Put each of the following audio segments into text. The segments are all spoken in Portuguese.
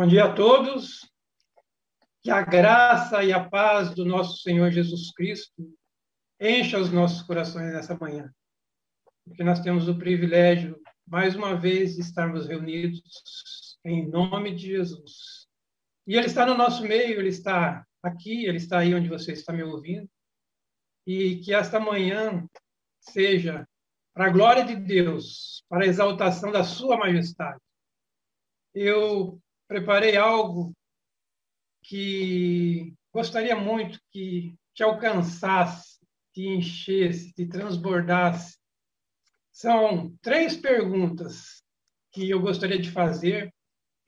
Bom dia a todos. Que a graça e a paz do nosso Senhor Jesus Cristo encha os nossos corações nessa manhã. Porque nós temos o privilégio, mais uma vez, de estarmos reunidos em nome de Jesus. E Ele está no nosso meio, Ele está aqui, Ele está aí onde você está me ouvindo. E que esta manhã seja para a glória de Deus, para a exaltação da Sua majestade. Eu preparei algo que gostaria muito que te alcançasse, te enchesse, te transbordasse. São três perguntas que eu gostaria de fazer,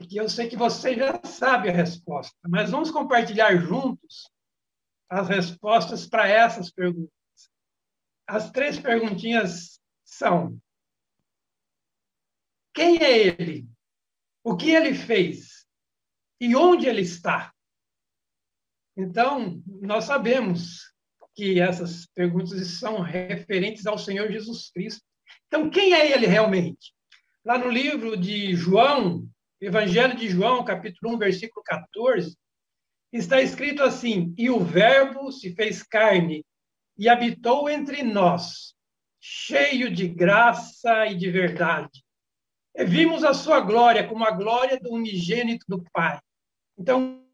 e que eu sei que você já sabe a resposta, mas vamos compartilhar juntos as respostas para essas perguntas. As três perguntinhas são: quem é ele? O que ele fez? E onde ele está? Então, nós sabemos que essas perguntas são referentes ao Senhor Jesus Cristo. Então, quem é ele realmente? Lá no livro de João, Evangelho de João, capítulo 1, versículo 14, está escrito assim: E o Verbo se fez carne e habitou entre nós, cheio de graça e de verdade. E vimos a sua glória como a glória do unigênito do Pai. Então,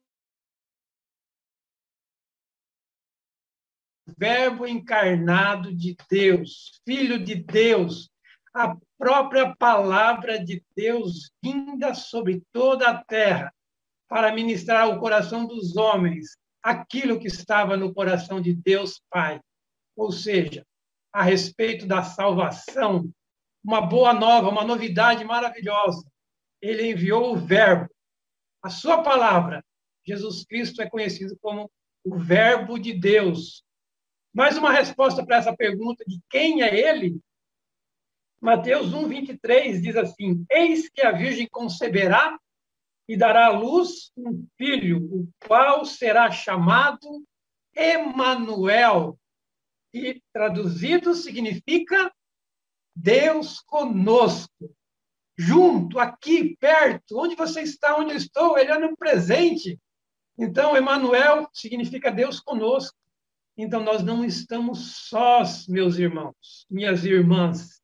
Verbo encarnado de Deus, Filho de Deus, a própria palavra de Deus vinda sobre toda a terra para ministrar ao coração dos homens aquilo que estava no coração de Deus Pai. Ou seja, a respeito da salvação uma boa nova, uma novidade maravilhosa. Ele enviou o Verbo, a sua palavra. Jesus Cristo é conhecido como o Verbo de Deus. Mais uma resposta para essa pergunta de quem é ele? Mateus 1, 23 diz assim: Eis que a Virgem conceberá e dará à luz um filho, o qual será chamado Emanuel, e traduzido significa Deus conosco, junto, aqui, perto, onde você está, onde eu estou, ele é no presente. Então, Emmanuel significa Deus conosco. Então, nós não estamos sós, meus irmãos, minhas irmãs.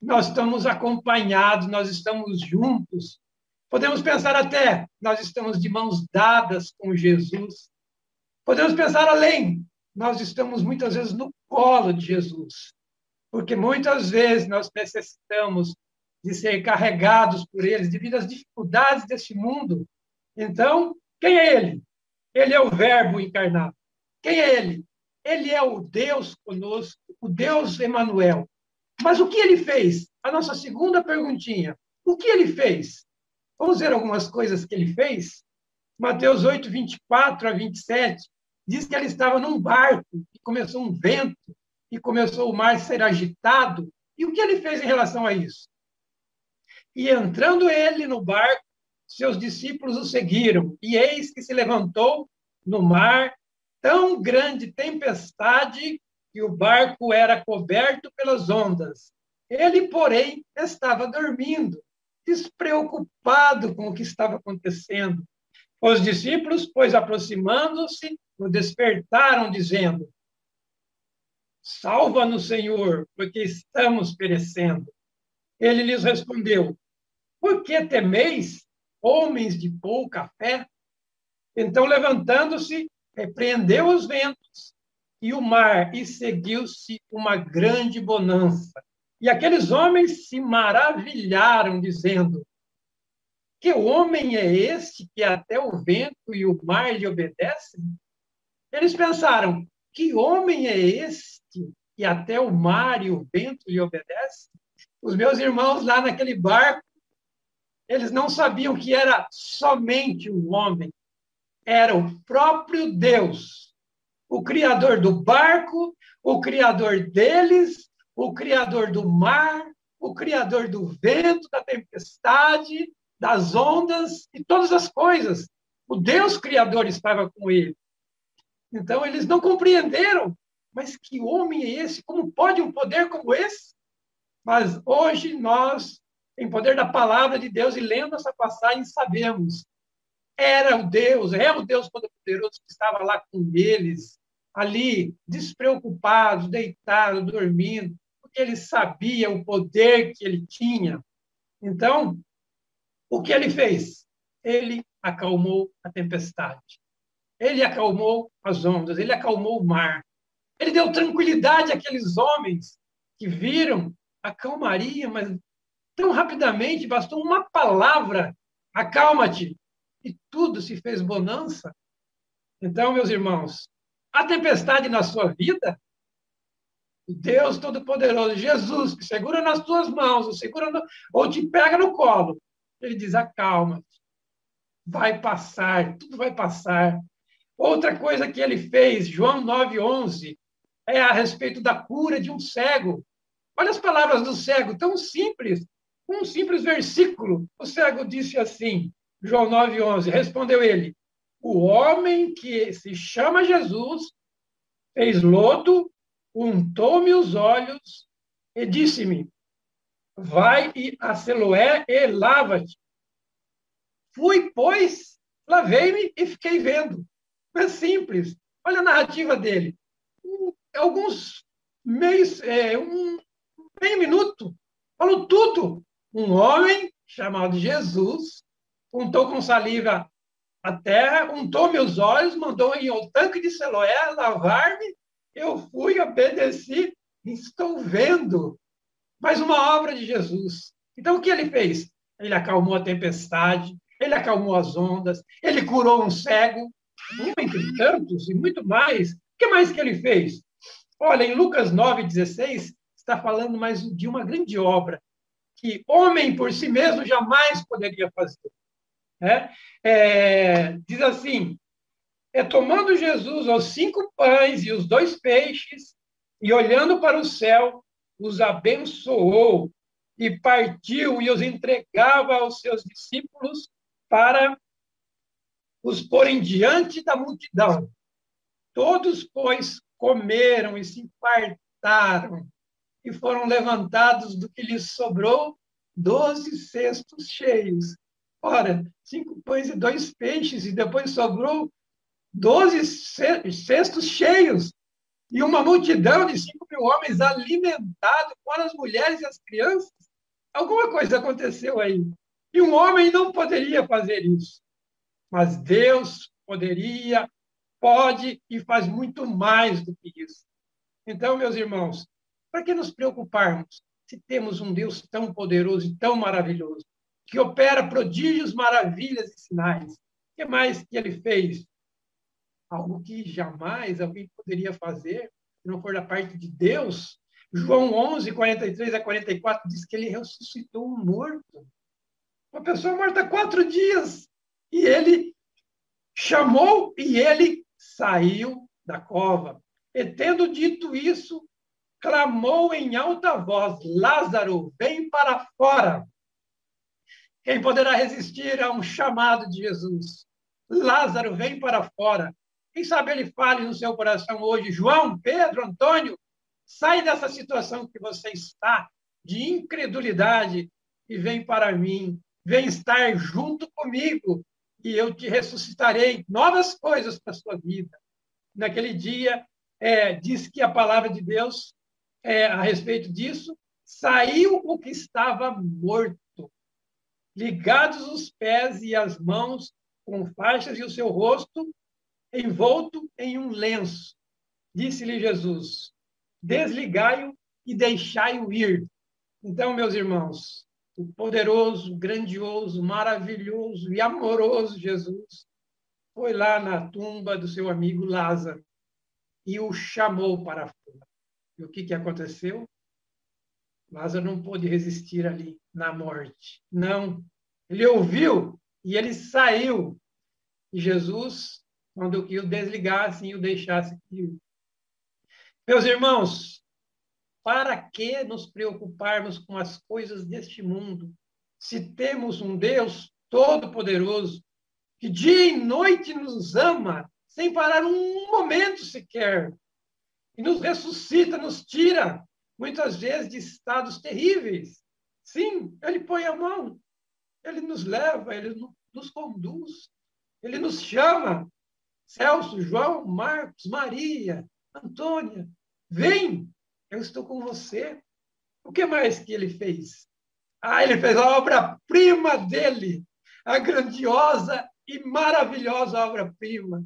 Nós estamos acompanhados, nós estamos juntos. Podemos pensar até, nós estamos de mãos dadas com Jesus. Podemos pensar além, nós estamos muitas vezes no colo de Jesus porque muitas vezes nós necessitamos de ser carregados por eles devido às dificuldades deste mundo. Então, quem é ele? Ele é o Verbo encarnado. Quem é ele? Ele é o Deus conosco, o Deus Emanuel. Mas o que ele fez? A nossa segunda perguntinha. O que ele fez? Vamos ver algumas coisas que ele fez? Mateus 8, 24 a 27 diz que ele estava num barco e começou um vento e começou o mar a ser agitado. E o que ele fez em relação a isso? E entrando ele no barco, seus discípulos o seguiram. E eis que se levantou no mar tão grande tempestade que o barco era coberto pelas ondas. Ele, porém, estava dormindo, despreocupado com o que estava acontecendo. Os discípulos, pois aproximando-se, o despertaram, dizendo: Salva-nos, Senhor, porque estamos perecendo. Ele lhes respondeu: Por que temeis, homens de pouca fé? Então, levantando-se, repreendeu os ventos e o mar, e seguiu-se uma grande bonança. E aqueles homens se maravilharam, dizendo: Que homem é este que até o vento e o mar lhe obedecem? Eles pensaram: Que homem é esse e até o mar e o vento lhe obedecem? Os meus irmãos lá naquele barco, eles não sabiam que era somente um homem, era o próprio Deus, o criador do barco, o criador deles, o criador do mar, o criador do vento, da tempestade, das ondas e todas as coisas. O Deus criador estava com ele. Então eles não compreenderam mas que homem é esse? Como pode um poder como esse? Mas hoje nós, em poder da palavra de Deus e lendo essa passagem, sabemos era o Deus, é o Deus Todo-Poderoso que estava lá com eles, ali, despreocupado, deitado, dormindo, porque ele sabia o poder que ele tinha. Então, o que ele fez? Ele acalmou a tempestade. Ele acalmou as ondas, ele acalmou o mar. Ele deu tranquilidade àqueles homens que viram a calmaria, mas tão rapidamente bastou uma palavra: acalma-te, e tudo se fez bonança. Então, meus irmãos, a tempestade na sua vida, Deus Todo-Poderoso, Jesus, que segura nas tuas mãos, ou, segura no, ou te pega no colo, ele diz: acalma-te, vai passar, tudo vai passar. Outra coisa que ele fez, João 9,11, é a respeito da cura de um cego. Olha as palavras do cego, tão simples. Um simples versículo. O cego disse assim, João 9,11, respondeu ele, o homem que se chama Jesus fez lodo, untou-me os olhos e disse-me, vai a Siloé e lava-te. Fui, pois, lavei-me e fiquei vendo. É simples. Olha a narrativa dele. Alguns meios, é, um meio minuto, falou tudo. Um homem chamado Jesus untou com saliva a terra, untou meus olhos, mandou em um tanque de Siloé lavar-me. Eu fui, obedeci, estou vendo. Mais uma obra de Jesus. Então, o que ele fez? Ele acalmou a tempestade, ele acalmou as ondas, ele curou um cego, um entre tantos e muito mais. O que mais que ele fez? Olha, em Lucas 9,16, está falando mais de uma grande obra que homem por si mesmo jamais poderia fazer. É, é, diz assim: é tomando Jesus os cinco pães e os dois peixes, e olhando para o céu, os abençoou e partiu e os entregava aos seus discípulos para os porem diante da multidão. Todos, pois, comeram e se fartaram e foram levantados do que lhes sobrou doze cestos cheios. Ora, cinco pães e dois peixes, e depois sobrou doze cestos cheios, e uma multidão de cinco mil homens alimentados, fora as mulheres e as crianças. Alguma coisa aconteceu aí. E um homem não poderia fazer isso. Mas Deus poderia, pode e faz muito mais do que isso. Então, meus irmãos, para que nos preocuparmos se temos um Deus tão poderoso e tão maravilhoso? que opera prodígios, maravilhas e sinais. O que mais que ele fez? Algo que jamais alguém poderia fazer, se não for da parte de Deus. João 11, 43 a 44 diz que ele ressuscitou um morto. Uma pessoa morta há quatro dias. E ele chamou e ele saiu da cova. E tendo dito isso, clamou em alta voz: Lázaro, vem para fora. Quem poderá resistir a um chamado de Jesus? Lázaro, vem para fora. Quem sabe ele fale no seu coração hoje, João, Pedro, Antônio, sai dessa situação que você está de incredulidade e vem para mim. Vem estar junto comigo e eu te ressuscitarei novas coisas para a sua vida. Naquele dia, é, diz que a palavra de Deus, é, a respeito disso, saiu o que estava morto ligados os pés e as mãos com faixas e o seu rosto envolto em um lenço. Disse-lhe Jesus: Desligai-o e deixai-o ir. Então, meus irmãos, o poderoso, grandioso, maravilhoso e amoroso Jesus foi lá na tumba do seu amigo Lázaro e o chamou para fora. E o que, que aconteceu? Lázaro não pôde resistir ali na morte. Não. Ele ouviu e ele saiu. E Jesus mandou que o desligasse e o deixasse ir. Meus irmãos, para que nos preocuparmos com as coisas deste mundo, se temos um Deus todo-poderoso que dia e noite nos ama, sem parar um momento sequer, e nos ressuscita, nos tira muitas vezes de estados terríveis. Sim, ele põe a mão, ele nos leva, ele nos conduz. Ele nos chama, Celso, João, Marcos, Maria, Antônia, vem, eu estou com você. O que mais que ele fez? Ah, ele fez a obra-prima dele, a grandiosa e maravilhosa obra-prima.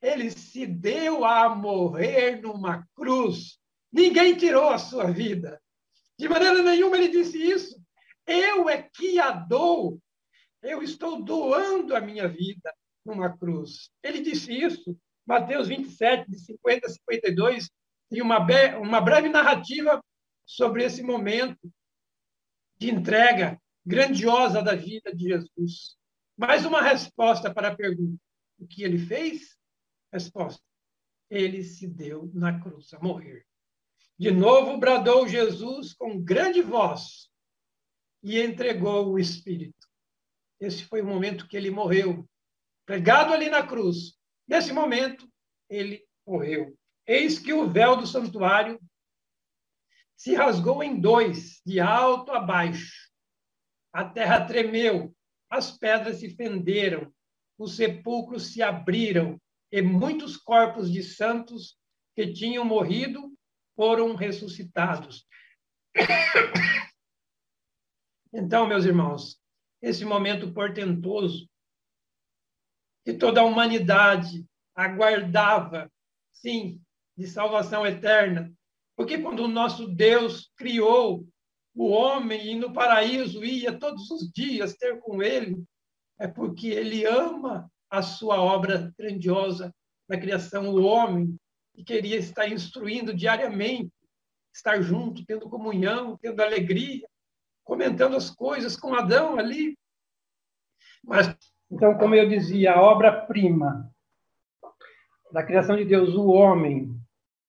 Ele se deu a morrer numa cruz. Ninguém tirou a sua vida. De maneira nenhuma ele disse isso. Eu é que a dou. Eu estou doando a minha vida numa cruz. Ele disse isso, Mateus 27, de 50 a 52, e uma, uma breve narrativa sobre esse momento de entrega grandiosa da vida de Jesus. Mais uma resposta para a pergunta: o que ele fez? Resposta: ele se deu na cruz a morrer. De novo bradou Jesus com grande voz e entregou o Espírito. Esse foi o momento que ele morreu, pregado ali na cruz. Nesse momento, ele morreu. Eis que o véu do santuário se rasgou em dois, de alto a baixo. A terra tremeu, as pedras se fenderam, os sepulcros se abriram, e muitos corpos de santos que tinham morrido foram ressuscitados. Então, meus irmãos, esse momento portentoso que toda a humanidade aguardava, sim, de salvação eterna, porque quando o nosso Deus criou o homem e no paraíso ia todos os dias ter com ele, é porque ele ama a sua obra grandiosa da criação, o homem, e queria estar instruindo diariamente, estar junto, tendo comunhão, tendo alegria, comentando as coisas com Adão ali. Mas, então, como eu dizia, a obra-prima da criação de Deus, o homem,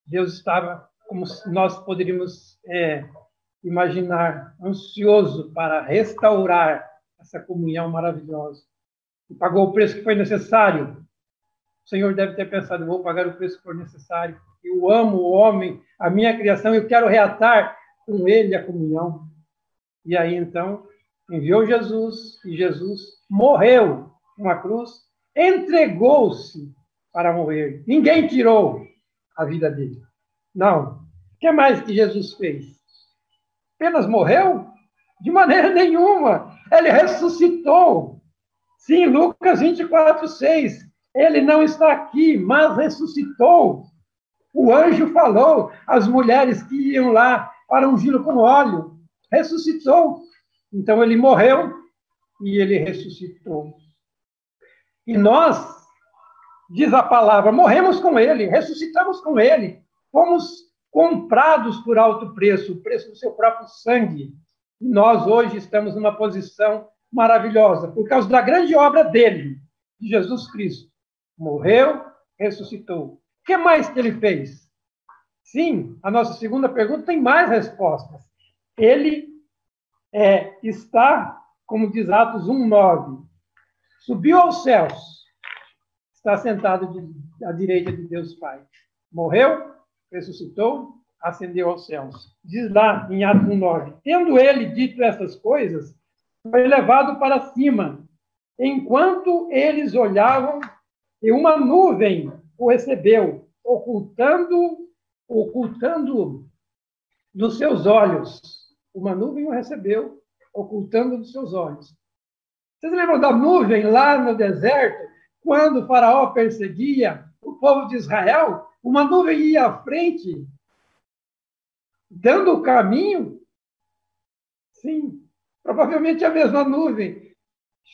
Deus estava, como nós poderíamos é, imaginar, ansioso para restaurar essa comunhão maravilhosa. E pagou o preço que foi necessário. O Senhor deve ter pensado: vou pagar o preço que for necessário. Eu amo o homem, a minha criação, eu quero reatar com ele a comunhão. E aí então enviou Jesus e Jesus morreu numa cruz, entregou-se para morrer. Ninguém tirou a vida dele. Não. O que mais que Jesus fez? apenas morreu? De maneira nenhuma. Ele ressuscitou. Sim, Lucas 24, 6. Ele não está aqui, mas ressuscitou. O anjo falou às mulheres que iam lá para ungí-lo com óleo. Ressuscitou. Então ele morreu e ele ressuscitou. E nós, diz a palavra, morremos com ele, ressuscitamos com ele, fomos comprados por alto preço, o preço do seu próprio sangue. E nós hoje estamos numa posição maravilhosa, por causa da grande obra dele, de Jesus Cristo. Morreu, ressuscitou. O que mais que ele fez? Sim, a nossa segunda pergunta tem mais respostas. Ele é, está, como diz Atos 1,9, subiu aos céus, está sentado de, à direita de Deus Pai. Morreu, ressuscitou, ascendeu aos céus. Diz lá em Atos 1,9: Tendo ele dito essas coisas, foi levado para cima, enquanto eles olhavam, e uma nuvem o recebeu, ocultando, ocultando dos seus olhos. Uma nuvem o recebeu, ocultando dos seus olhos. Vocês lembram da nuvem lá no deserto, quando o faraó perseguia o povo de Israel? Uma nuvem ia à frente, dando o caminho. Sim, provavelmente a mesma nuvem.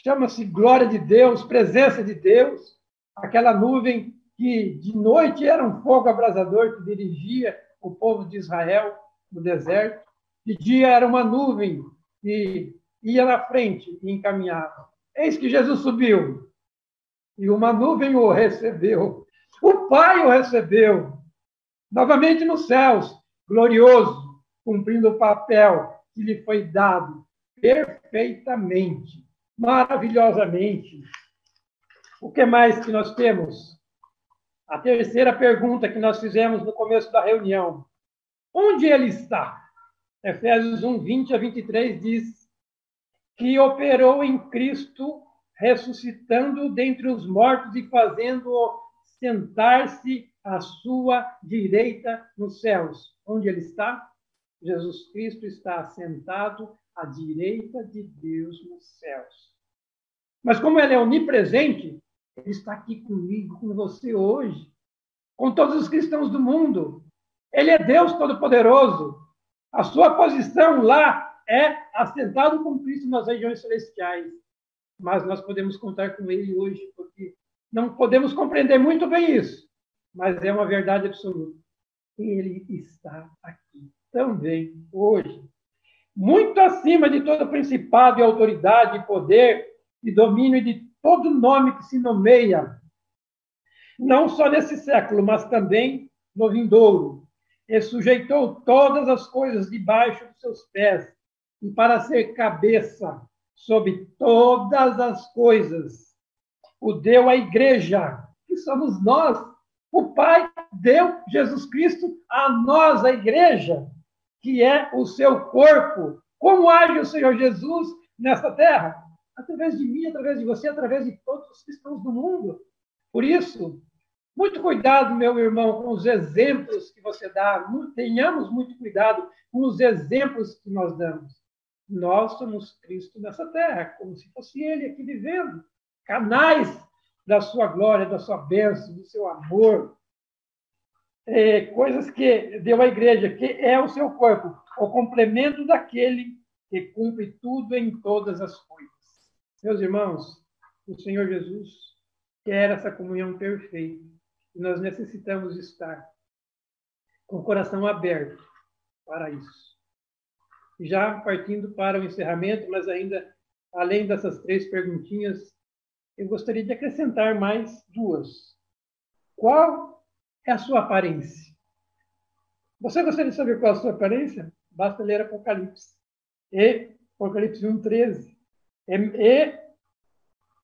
Chama-se glória de Deus, presença de Deus. Aquela nuvem que de noite era um fogo abrasador que dirigia o povo de Israel no deserto. De dia era uma nuvem que ia na frente e encaminhava. Eis que Jesus subiu e uma nuvem o recebeu o Pai o recebeu, novamente nos céus, glorioso, cumprindo o papel que lhe foi dado perfeitamente, maravilhosamente. O que mais que nós temos? A terceira pergunta que nós fizemos no começo da reunião. Onde ele está? Efésios 1, 20 a 23 diz que operou em Cristo ressuscitando dentre os mortos e fazendo-o sentar-se à sua direita nos céus. Onde ele está? Jesus Cristo está sentado à direita de Deus nos céus. Mas como ele é onipresente, ele está aqui comigo, com você hoje, com todos os cristãos do mundo. Ele é Deus Todo-Poderoso. A sua posição lá é assentado com Cristo nas regiões celestiais. Mas nós podemos contar com ele hoje, porque não podemos compreender muito bem isso, mas é uma verdade absoluta. Ele está aqui também hoje. Muito acima de todo principado e autoridade, e poder e domínio de todo nome que se nomeia, não só nesse século, mas também no vindouro. E sujeitou todas as coisas debaixo dos seus pés, e para ser cabeça sobre todas as coisas, o deu à igreja, que somos nós. O Pai deu Jesus Cristo a nós, a igreja, que é o seu corpo. Como age o Senhor Jesus nessa terra? Através de mim, através de você, através de todos os cristãos do mundo. Por isso, muito cuidado, meu irmão, com os exemplos que você dá. Tenhamos muito cuidado com os exemplos que nós damos. Nós somos Cristo nessa terra, como se fosse Ele aqui vivendo. Canais da sua glória, da sua bênção, do seu amor, é, coisas que deu à igreja, que é o seu corpo, o complemento daquele que cumpre tudo em todas as coisas. Meus irmãos, o Senhor Jesus quer essa comunhão perfeita e nós necessitamos estar com o coração aberto para isso. Já partindo para o encerramento, mas ainda além dessas três perguntinhas, eu gostaria de acrescentar mais duas. Qual é a sua aparência. Você gostaria de saber qual é a sua aparência? Basta ler Apocalipse. E Apocalipse 1,13. E, e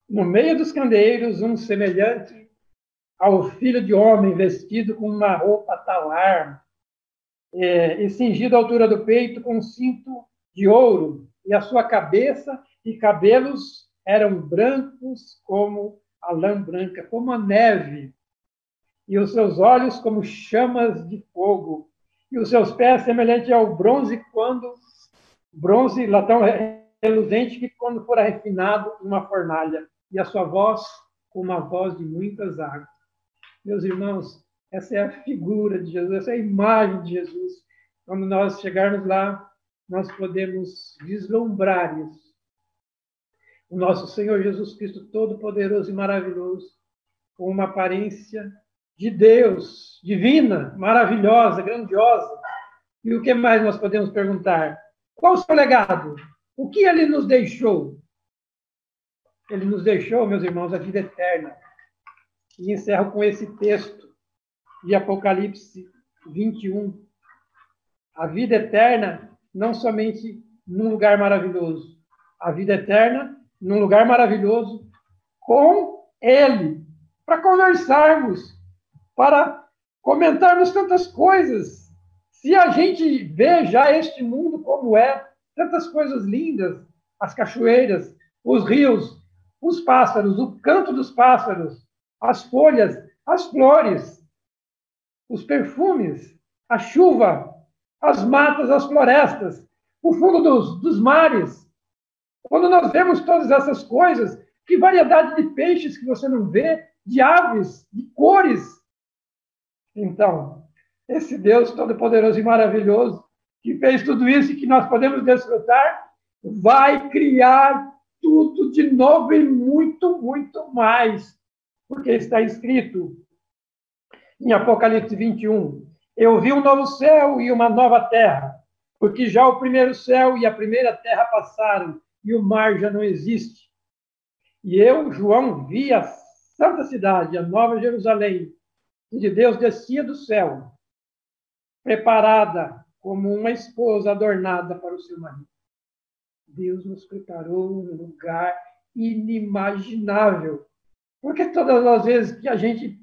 no meio dos candeeiros, um semelhante ao filho de homem, vestido com uma roupa talar, é, e cingido à altura do peito com um cinto de ouro, e a sua cabeça e cabelos eram brancos como a lã branca, como a neve, e os seus olhos como chamas de fogo, e os seus pés semelhante ao bronze quando bronze latão reluzente que quando for refinado numa fornalha, e a sua voz como uma voz de muitas águas. Meus irmãos, essa é a figura de Jesus, essa é a imagem de Jesus. Quando nós chegarmos lá, nós podemos vislumbrar isso. O nosso Senhor Jesus Cristo, todo-poderoso e maravilhoso, com uma aparência de Deus, divina, maravilhosa, grandiosa. E o que mais nós podemos perguntar? Qual o seu legado? O que ele nos deixou? Ele nos deixou, meus irmãos, a vida eterna. E encerro com esse texto de Apocalipse 21. A vida eterna, não somente num lugar maravilhoso, a vida eterna num lugar maravilhoso com Ele, para conversarmos, para comentarmos tantas coisas. Se a gente vê já este mundo como é, tantas coisas lindas, as cachoeiras, os rios, os pássaros, o canto dos pássaros, as folhas, as flores, os perfumes, a chuva, as matas, as florestas, o fundo dos, dos mares. Quando nós vemos todas essas coisas, que variedade de peixes que você não vê, de aves, de cores, então, esse Deus todo-poderoso e maravilhoso, que fez tudo isso e que nós podemos desfrutar, vai criar tudo de novo e muito, muito mais. Porque está escrito em Apocalipse 21: Eu vi um novo céu e uma nova terra, porque já o primeiro céu e a primeira terra passaram e o mar já não existe. E eu, João, vi a santa cidade, a nova Jerusalém, de Deus descia do céu, preparada como uma esposa adornada para o seu marido. Deus nos preparou um lugar inimaginável. Porque todas as vezes que a gente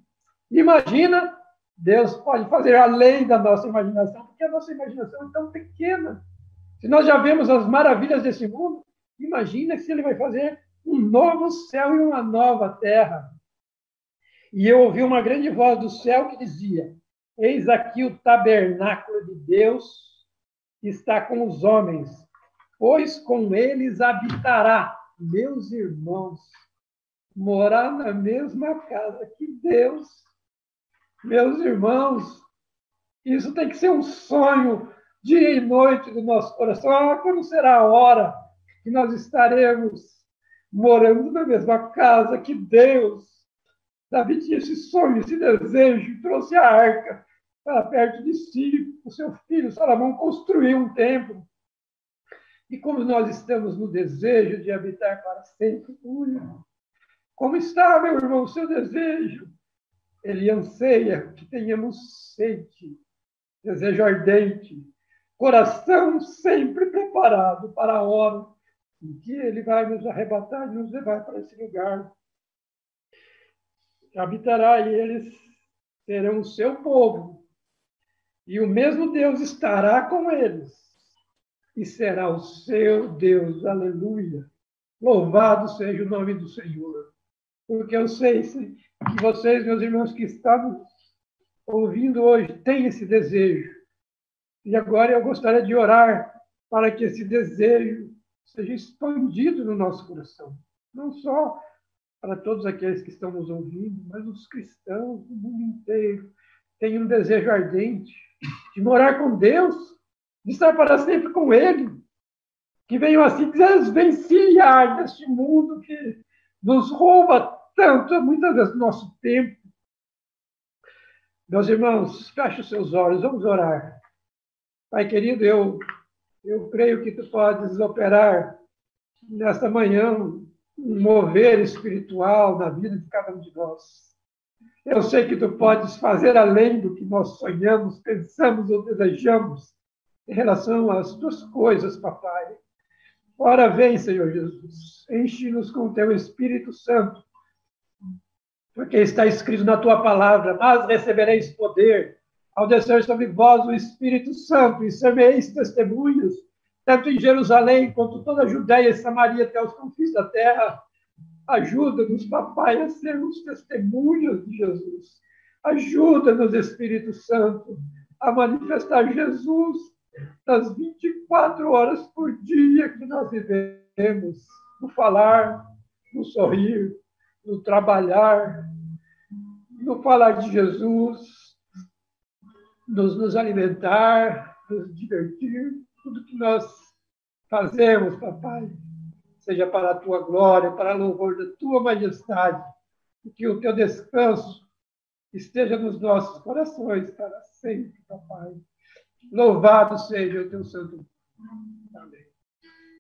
imagina, Deus pode fazer além da nossa imaginação, porque a nossa imaginação é tão pequena. Se nós já vemos as maravilhas desse mundo, imagina se ele vai fazer um novo céu e uma nova terra. E eu ouvi uma grande voz do céu que dizia: Eis aqui o tabernáculo de Deus está com os homens, pois com eles habitará, meus irmãos, morar na mesma casa que Deus. Meus irmãos, isso tem que ser um sonho dia e noite do nosso coração. Ah, quando será a hora que nós estaremos morando na mesma casa que Deus? Davi tinha esse sonho, esse desejo, trouxe a arca para perto de si. O seu filho Salomão construiu um templo. E como nós estamos no desejo de habitar para sempre. Como está, meu irmão, o seu desejo? Ele anseia que tenhamos sede, desejo ardente, coração sempre preparado para a hora em que Ele vai nos arrebatar e nos levar para esse lugar. Habitará eles serão o seu povo, e o mesmo Deus estará com eles, e será o seu Deus. Aleluia! Louvado seja o nome do Senhor. Porque eu sei que vocês, meus irmãos que estão ouvindo hoje, têm esse desejo e agora eu gostaria de orar para que esse desejo seja expandido no nosso coração. Não só para todos aqueles que estão nos ouvindo, mas os cristãos do mundo inteiro têm um desejo ardente de morar com Deus, de estar para sempre com Ele, que venham assim desvencilhar deste mundo que nos rouba tanto, muitas vezes, nosso tempo. Meus irmãos, feche os seus olhos, vamos orar. Pai querido, eu, eu creio que tu podes operar nesta manhã um mover espiritual na vida de cada um de nós. Eu sei que tu podes fazer além do que nós sonhamos, pensamos ou desejamos em relação às tuas coisas, papai. Ora, vem, Senhor Jesus, enche-nos com o teu Espírito Santo, porque está escrito na tua palavra: mas recebereis poder ao descer sobre vós o Espírito Santo, e semeis testemunhas, tanto em Jerusalém quanto toda a Judéia e Samaria até os confins da terra. Ajuda-nos, papai, a sermos testemunhas de Jesus. Ajuda-nos, Espírito Santo, a manifestar Jesus nas 24 horas por dia que nós vivemos, no falar, no sorrir, no trabalhar, no falar de Jesus, nos, nos alimentar, nos divertir, tudo que nós fazemos, papai, seja para a tua glória, para louvor da tua majestade, e que o teu descanso esteja nos nossos corações para sempre, papai. Louvado seja o teu santo nome.